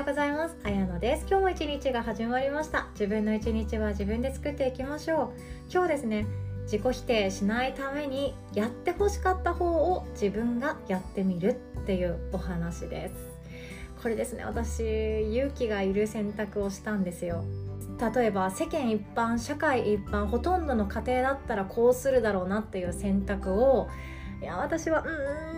ようございます。あやのです。今日も一日が始まりました。自分の一日は自分で作っていきましょう。今日ですね自己否定しないためにやってほしかった方を自分がやってみるっていうお話です。これですね私勇気がいる選択をしたんですよ。例えば世間一般社会一般ほとんどの家庭だったらこうするだろうなっていう選択をいや私はうー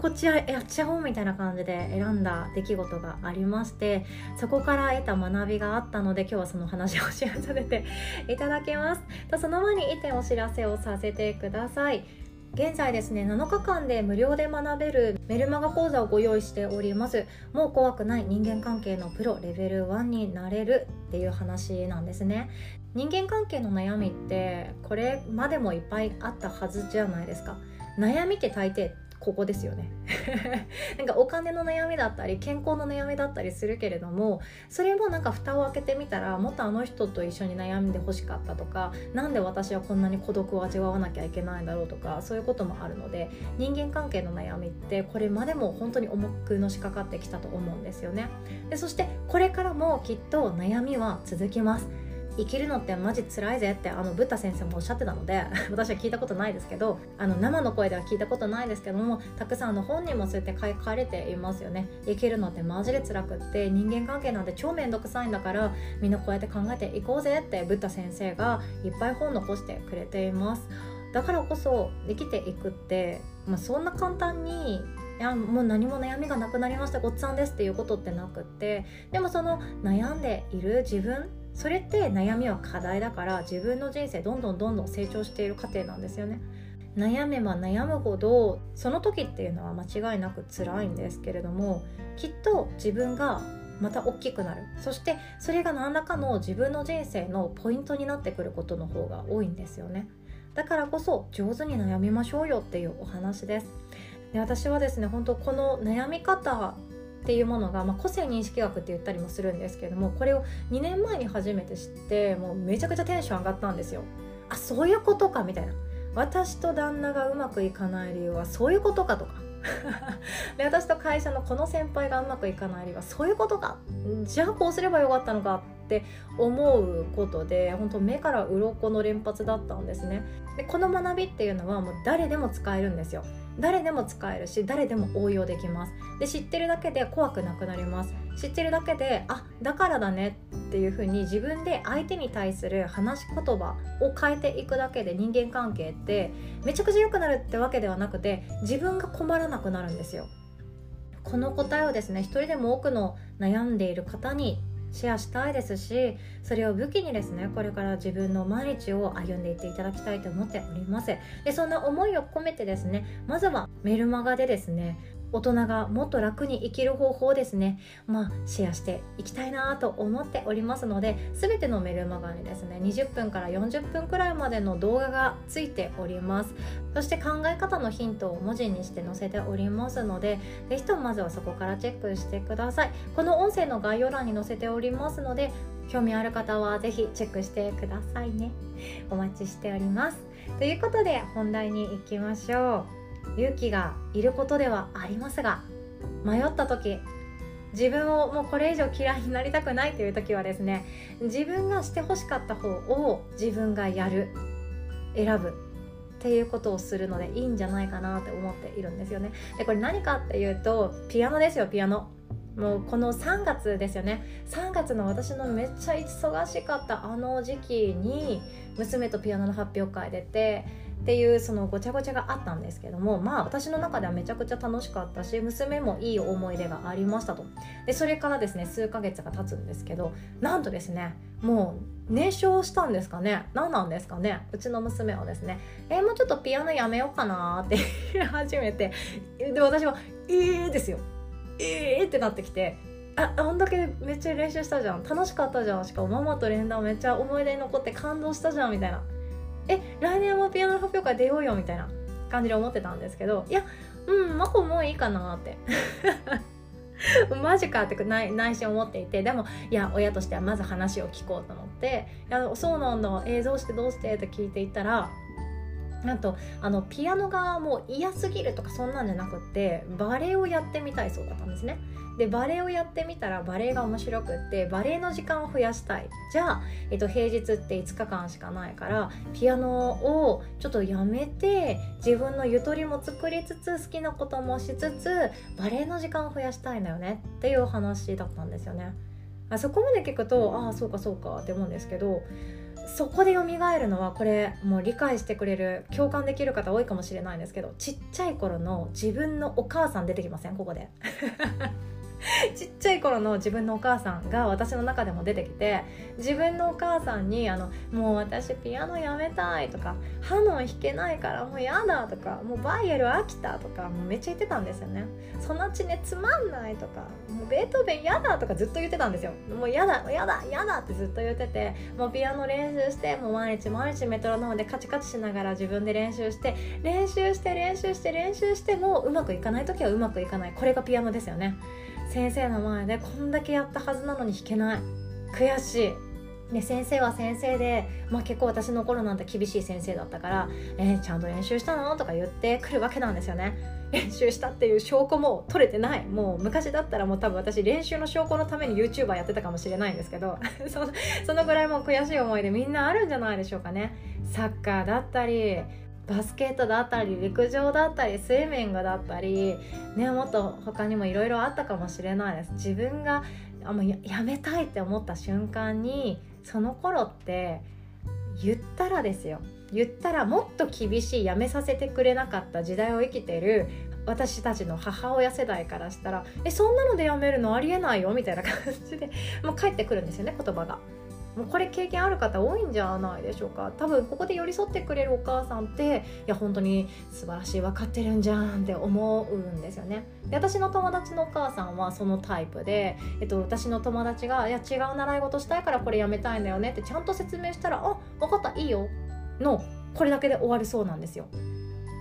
こっちやっちゃおうみたいな感じで選んだ出来事がありましてそこから得た学びがあったので今日はその話をシェアさせて いただきます。とその前に1点お知らせをさせてください。現在ですね7日間で無料で学べるメルマガ講座をご用意しております。もう怖くない人間関係のプロレベル1になれるっていう話なんですね。人間関係の悩みってこれまでもいっぱいあったはずじゃないですか。悩みって大抵ここですよね。なんかお金の悩みだったり健康の悩みだったりするけれどもそれもなんか蓋を開けてみたらもっとあの人と一緒に悩んでほしかったとか何で私はこんなに孤独を味わわなきゃいけないんだろうとかそういうこともあるので人間関係の悩みってこれまでも本当に重くのしかかってきたと思うんですよね。でそしてこれからもきっと悩みは続きます。生きるのってマジ辛いぜってあのブッダ先生もおっしゃってたので 私は聞いたことないですけどあの生の声では聞いたことないですけどもたくさんの本人もそうやって書かれていますよね生きるのってマジで辛くって人間関係なんて超めんどくさいんだからみんなこうやって考えていこうぜってブッダ先生がいっぱい本残してくれています。だからこそ生きていくって、まあ、そんな簡単にいやもう何も悩みがなくなりましたごっつぁんですっていうことってなくってでもその悩んでいる自分それって悩みは課題だから自分の人生どんどんどんどん成長している過程なんですよね。悩めば悩むほどその時っていうのは間違いなく辛いんですけれどもきっと自分がまた大きくなる。そしてそれが何らかの自分の人生のポイントになってくることの方が多いんですよね。だからこそ上手に悩みましょうよっていうお話です。で私はですね本当この悩み方っていうものが、まあ、個性認識学って言ったりもするんですけれどもこれを2年前に初めて知ってもうめちゃくちゃテンション上がったんですよ。あそういうことかみたいな。私と旦那がうまくいかない理由はそういうことかとか。で私と会社のこの先輩がうまくいかない理由はそういうことか。じゃあこうすればよかったのかって思うことで本当目から鱗の連発だったんですね。でこの学びっていうのはもう誰でも使えるんですよ。誰でも使えるし誰でも応用できます。で知ってるだけで怖くなくなります。知ってるだけであだからだねっていう風に自分で相手に対する話し言葉を変えていくだけで人間関係ってめちゃくちゃ良くなるってわけではなくて自分が困らなくなるんですよ。この答えをですね一人でも多くの悩んでいる方にシェアしたいですしそれを武器にですねこれから自分の毎日を歩んでいっていただきたいと思っております。でそんな思いを込めてですねまずはメルマガでですね大人がもっと楽に生きる方法ですね。まあシェアしていきたいなと思っておりますので全てのメルマガにですね20分から40分くらいまでの動画がついております。そして考え方のヒントを文字にして載せておりますので是非ともまずはそこからチェックしてください。この音声の概要欄に載せておりますので興味ある方は是非チェックしてくださいね。お待ちしております。ということで本題に行きましょう。勇気がいることではありますが迷った時自分をもうこれ以上嫌いになりたくないという時はですね自分がしてほしかった方を自分がやる選ぶっていうことをするのでいいんじゃないかなって思っているんですよね。でこれ何かっていうとピアノですよピアノ。もうこの3月ですよね。3月の私のめっちゃ忙しかったあの時期に娘とピアノの発表会出てっていうそのごちゃごちゃがあったんですけどもまあ私の中ではめちゃくちゃ楽しかったし娘もいい思い出がありましたと。でそれからですね数ヶ月が経つんですけどなんとですねもう燃焼したんですかね。何なんですかね。うちの娘はですねえー、もうちょっとピアノやめようかなって言い始めてで私は「えー」ですよ「えー」ってなってきてああんだけめっちゃ練習したじゃん。楽しかったじゃん。しかもママと連弾めっちゃ思い出に残って感動したじゃんみたいな。え来年もピアノの発表会出ようよみたいな感じで思ってたんですけどいやうん真帆もういいかなって マジかって内内心思っていてでもいや親としてはまず話を聞こうと思って「いやそうなんだ映像してどうして?」って聞いていったらなんとあのピアノがもう嫌すぎるとかそんなんじゃなくってバレエをやってみたいそうだったんですね。でバレエをやってみたらバレエが面白くってバレエの時間を増やしたい。じゃあ、えっと、平日って5日間しかないからピアノをちょっとやめて自分のゆとりも作りつつ好きなこともしつつバレエの時間を増やしたいんだよね。っていう話だったんですよね。あそこまで聞くとああそうかそうかって思うんですけどそこで蘇るのはこれもう理解してくれる共感できる方多いかもしれないんですけどちっちゃい頃の自分のお母さん出てきません？ここで。ちっちゃい頃の自分のお母さんが私の中でも出てきて自分のお母さんにあの「もう私ピアノやめたい」とか「ハノン弾けないからもうやだ」とか「もうバイエル飽きた」とかもうめっちゃ言ってたんですよね「そのちねつまんない」とか「もうベートーベンやだ」とかずっと言ってたんですよ。もうやだやだやだってずっと言っててもうピアノ練習してもう毎日毎日メトロノームでカチカチしながら自分で練習して練習して練習して練習してもうまくいかない。時はうまくいかない。これがピアノですよね。先生の前でこんだけやったはずなのに弾けない悔しいね、先生は先生で、まあ、結構私の頃なんて厳しい先生だったから「えー、ちゃんと練習したの?」とか言ってくるわけなんですよね。練習したっていう証拠も取れてないもう昔だったらもう多分私練習の証拠のために YouTuber やってたかもしれないんですけど そのぐらいもう悔しい思いでみんなあるんじゃないでしょうかね。サッカーだったりバスケットだったり陸上だったりスイミングだったり、ね、もっと他にもいろいろあったかもしれないです。自分があもうややめたいって思った瞬間にその頃って言ったらですよ。言ったらもっと厳しいやめさせてくれなかった時代を生きてる私たちの母親世代からしたら「えそんなのでやめるのありえないよ」みたいな感じでもう返ってくるんですよね言葉が。もうこれ経験ある方多いんじゃないでしょうか。多分ここで寄り添ってくれるお母さんっていや本当に素晴らしい分かってるんじゃんって思うんですよね。で私の友達のお母さんはそのタイプで、えっと、私の友達が「いや違う習い事したいからこれやめたいんだよね」ってちゃんと説明したら「あ分かったいいよ」のこれだけで終わるそうなんですよ。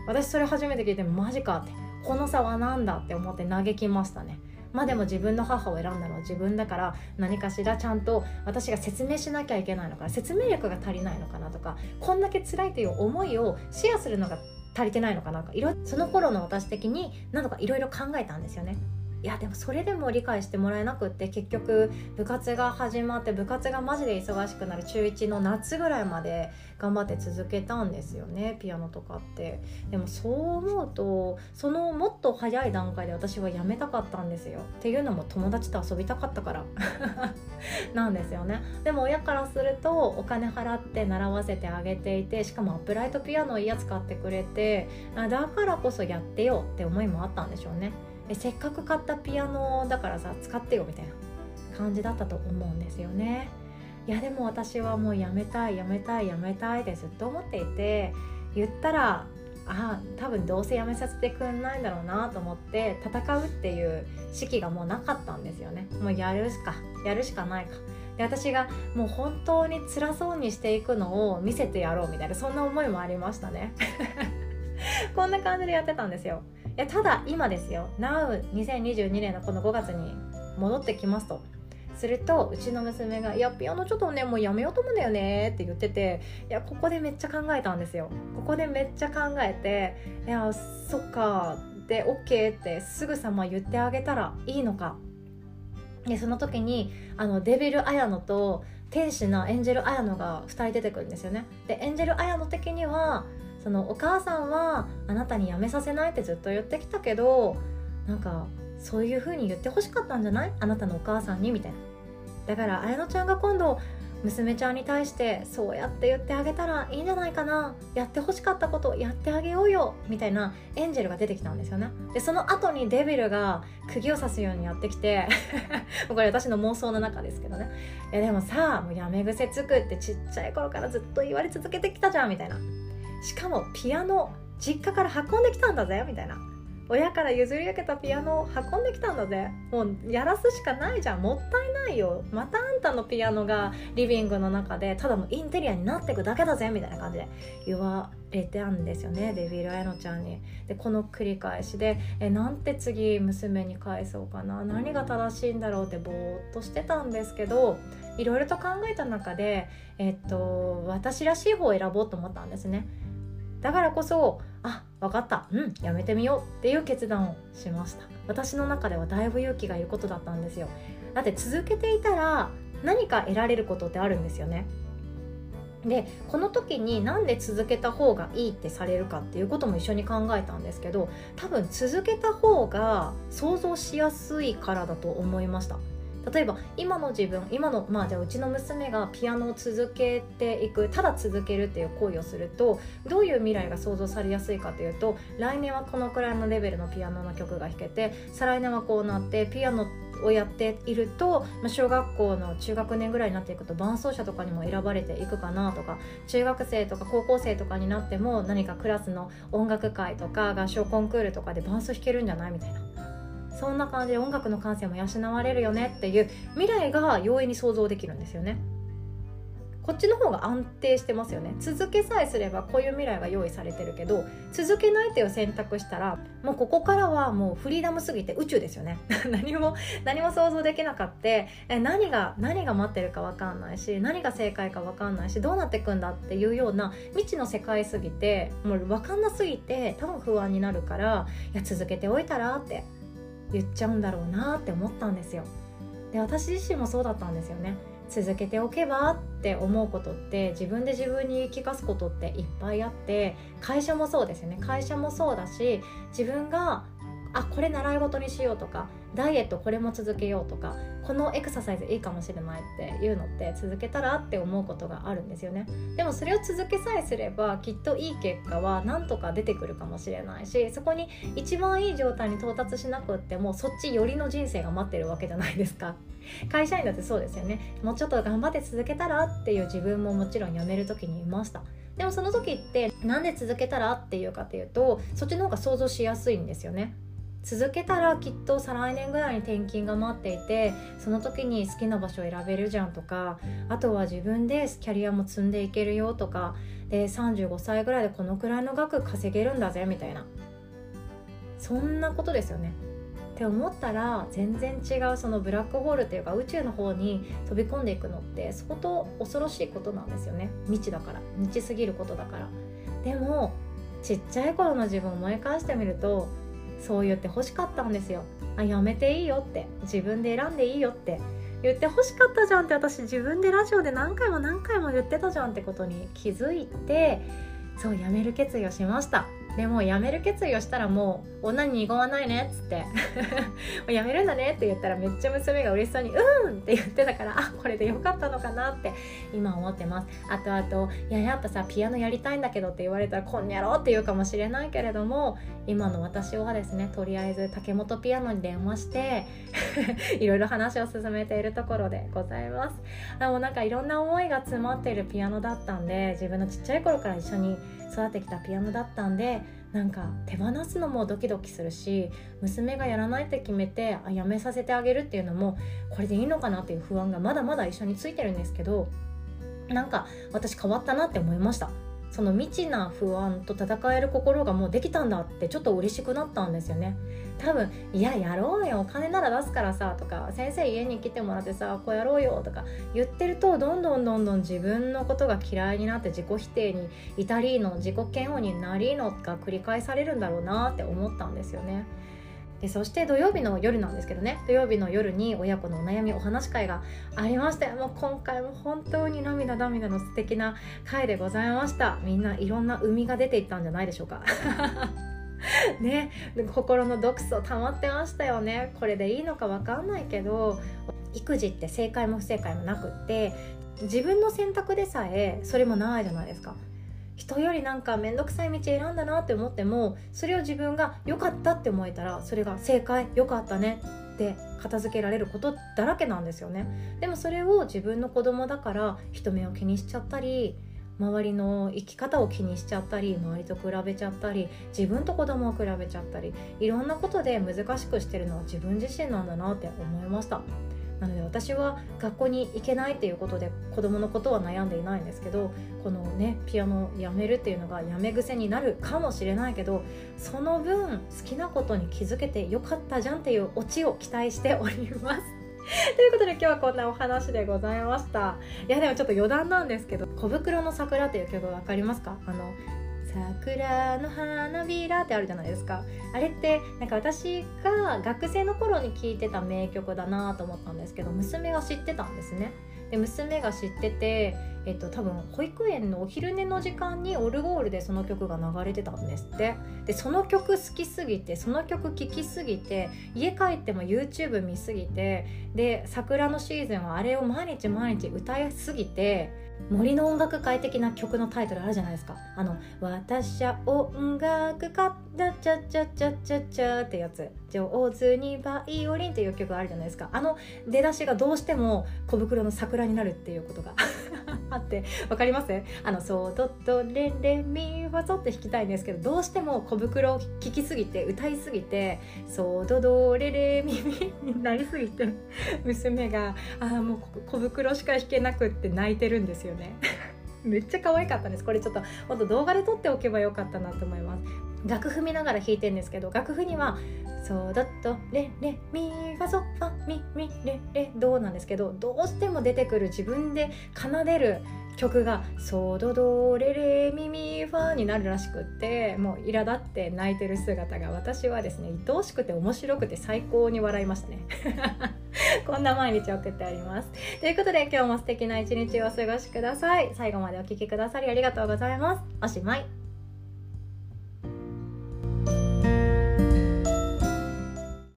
私それ初めて聞いてマジかって。この差は何だって思って嘆きましたね。まあでも自分の母を選んだのは自分だから何かしらちゃんと私が説明しなきゃいけないのかな説明力が足りないのかなとかこんだけ辛いという思いをシェアするのが足りてないのかなとかいろその頃の私的に何とかいろいろ考えたんですよね。いやでもそれでも理解してもらえなくって結局部活が始まって部活がマジで忙しくなる中1の夏ぐらいまで頑張って続けたんですよねピアノとかって。でもそう思うとそのもっと早い段階で私はやめたかったんですよ。っていうのも友達と遊びたかったから。なんですよね。でも親からするとお金払って習わせてあげていてしかもアップライトピアノいいやつ買ってくれてだからこそやってよって思いもあったんでしょうね。えせっかく買ったピアノだからさ使ってよみたいな感じだったと思うんですよね。いやでも私はもうやめたいやめたいやめたいでずっと思っていて言ったらああ多分どうせやめさせてくんないんだろうなと思って戦うっていう式がもうなかったんですよね。もうやるしかやるしかないか。で私がもう本当に辛そうにしていくのを見せてやろうみたいなそんな思いもありましたね。こんな感じでやってたんですよ。いやただ今ですよ。Now2022 年のこの5月に戻ってきますと。するとうちの娘が「いやピアノちょっとねもうやめようと思うんだよね」って言ってていやここでめっちゃ考えたんですよ。ここでめっちゃ考えて「いやそっか」で OK ってすぐさま言ってあげたらいいのか。でその時にあのデビル綾乃と天使のエンジェル綾乃が2人出てくるんですよね。でエンジェル綾乃的にはそのお母さんはあなたに辞めさせないってずっと言ってきたけどなんかそういう風に言ってほしかったんじゃない？あなたのお母さんにみたいな。だから綾乃ちゃんが今度娘ちゃんに対してそうやって言ってあげたらいいんじゃないかな。やってほしかったことやってあげようよみたいなエンジェルが出てきたんですよね。でその後にデビルが釘を刺すようにやってきて これ私の妄想の中ですけどね。いやでもさもうやめ癖つくってちっちゃい頃からずっと言われ続けてきたじゃんみたいな。しかもピアノ実家から運んできたんだぜみたいな。親から譲り受けたピアノを運んできたんだぜ。もうやらすしかないじゃん。もったいないよ。またあんたのピアノがリビングの中でただのインテリアになっていくだけだぜみたいな感じで言われてたんですよね。デビル・エノちゃんに。でこの繰り返しでえなんて次娘に返そうかな。何が正しいんだろうってぼーっとしてたんですけどいろいろと考えた中で、えっと、私らしい方を選ぼうと思ったんですね。だからこそあ分かった。うんやめてみようっていう決断をしました。私の中ではだいぶ勇気がいることだったんですよ。だって続けていたら何か得られることってあるんですよね。でこの時になんで続けた方がいいってされるかっていうことも一緒に考えたんですけど多分続けた方が想像しやすいからだと思いました。例えば今の自分今のまあじゃあうちの娘がピアノを続けていくただ続けるっていう行為をするとどういう未来が想像されやすいかというと来年はこのくらいのレベルのピアノの曲が弾けて再来年はこうなってピアノをやっていると小学校の中学年ぐらいになっていくと伴奏者とかにも選ばれていくかなとか中学生とか高校生とかになっても何かクラスの音楽会とか合唱コンクールとかで伴奏弾けるんじゃないみたいな。そんな感じで音楽の感性も養われるよねっていう未来が容易に想像できるんですよね。こっちの方が安定してますよね。続けさえすればこういう未来が用意されてるけど続けないっていう選択したらもうここからはもうフリーダムすぎて宇宙ですよね。何も何も想像できなかって何が何が待ってるか分かんないし何が正解か分かんないしどうなってくんだっていうような未知の世界すぎてもう分かんなすぎて多分不安になるからいや続けておいたらって言っちゃうんだろうなって思ったんですよ。で私自身もそうだったんですよね。続けておけばって思うことって自分で自分に言い聞かすことっていっぱいあって会社もそうですよね。会社もそうだし自分があこれ習い事にしようとかダイエットこれも続けようとかこのエクササイズいいかもしれないっていうのって続けたらって思うことがあるんですよね。でもそれを続けさえすればきっといい結果はなんとか出てくるかもしれないしそこに一番いい状態に到達しなくってもそっち寄りの人生が待ってるわけじゃないですか。会社員だってそうですよね。もうちょっと頑張って続けたらっていう自分ももちろん辞める時にいました。でもその時ってなんで続けたらっていうかっていうとそっちの方が想像しやすいんですよね。続けたらきっと再来年ぐらいに転勤が待っていてその時に好きな場所を選べるじゃんとかあとは自分でキャリアも積んでいけるよとかで35歳ぐらいでこのくらいの額稼げるんだぜみたいな。そんなことですよね。って思ったら全然違うそのブラックホールっていうか宇宙の方に飛び込んでいくのって相当恐ろしいことなんですよね。未知だから。未知すぎることだから。でもちっちゃい頃の自分を思い返してみるとそう言って欲しかったんですよ。あやめていいよって。自分で選んでいいよって。言って欲しかったじゃんって。私自分でラジオで何回も何回も言ってたじゃんってことに気づいてそうやめる決意をしました。でも辞める決意をしたらもう女に濁わないねっつって 辞めるんだねって言ったらめっちゃ娘が嬉しそうに「うん!」って言ってたからあこれでよかったのかなって今思ってますあとあと「いややっぱさピアノやりたいんだけど」って言われたら「こんにゃろ」って言うかもしれないけれども今の私はですねとりあえず竹本ピアノに電話して いろいろ話を進めているところでございますでもなんかいろんな思いが詰まっているピアノだったんで自分のちっちゃい頃から一緒に育ってきたピアノだったんでなんか手放すのもドキドキするし娘がやらないって決めてあやめさせてあげるっていうのもこれでいいのかなっていう不安がまだまだ一緒についてるんですけどなんか私変わったなって思いました。その未知な不安と戦える心がもうできたんだってちょっと嬉しくなったんですよね多分「いややろうよお金なら出すからさ」とか「先生家に来てもらってさこうやろうよ」とか言ってるとどんどんどんどん自分のことが嫌いになって自己否定に至りの自己嫌悪になりのが繰り返されるんだろうなって思ったんですよね。でそして土曜日の夜なんですけどね。土曜日の夜に親子のお悩みお話し会がありましてもう今回も本当に涙涙の素敵な会でございました。みんないろんな海が出ていったんじゃないでしょうか。ね。心の毒素溜まってましたよね。これでいいのか分かんないけど育児って正解も不正解もなくって自分の選択でさえそれもないじゃないですか。人よりなんか面倒くさい道選んだなって思ってもそれを自分が良かったって思えたらそれが正解良かったねって片付けられることだらけなんですよね。でもそれを自分の子供だから人目を気にしちゃったり周りの生き方を気にしちゃったり周りと比べちゃったり自分と子供を比べちゃったりいろんなことで難しくしてるのは自分自身なんだなって思いました。なので私は学校に行けないっていうことで子供のことは悩んでいないんですけどこのねピアノをやめるっていうのがやめ癖になるかもしれないけどその分好きなことに気づけてよかったじゃんっていうオチを期待しております。ということで今日はこんなお話でございました。いやでもちょっと余談なんですけど「小袋の桜」っていう曲分かりますか？あの桜の花びらってあるじゃないですか。あれってなんか私が学生の頃に聴いてた名曲だなと思ったんですけど娘が知ってたんですね。で娘が知ってて、えっと、多分保育園のお昼寝の時間にオルゴールでその曲が流れてたんですって。でその曲好きすぎてその曲聴きすぎて家帰っても YouTube 見すぎてで桜のシーズンはあれを毎日毎日歌いすぎて森の音楽会的な曲のタイトルあるじゃないですか。あの「私は音楽家だちゃちゃちゃちゃちゃ」ってやつ「上手にバイオリン」っていう曲あるじゃないですか。あの出だしがどうしても小袋の桜になるっていうことが。あってわかります？あの「ソドドレレミファソ」って弾きたいんですけどどうしても小袋を聴きすぎて歌いすぎて「ソドドレレミミ」になりすぎて 娘が「ああもう小袋しか弾けなくって泣いてるんですよね。めっちゃ可愛かったです。これちょっとほんと動画で撮っておけばよかったなと思います。楽譜見ながら弾いてるんですけど楽譜には「ソドドレレミファソファミミレレド」なんですけどどうしても出てくる自分で奏でる曲が「ソドドレレミミファ」になるらしくってもう苛立って泣いてる姿が私はですね愛おしくて面白くて最高に笑いましたね。こんな毎日送っております。ということで今日も素敵な一日をお過ごしください。最後までお聴きくださりありがとうございます。おしまい。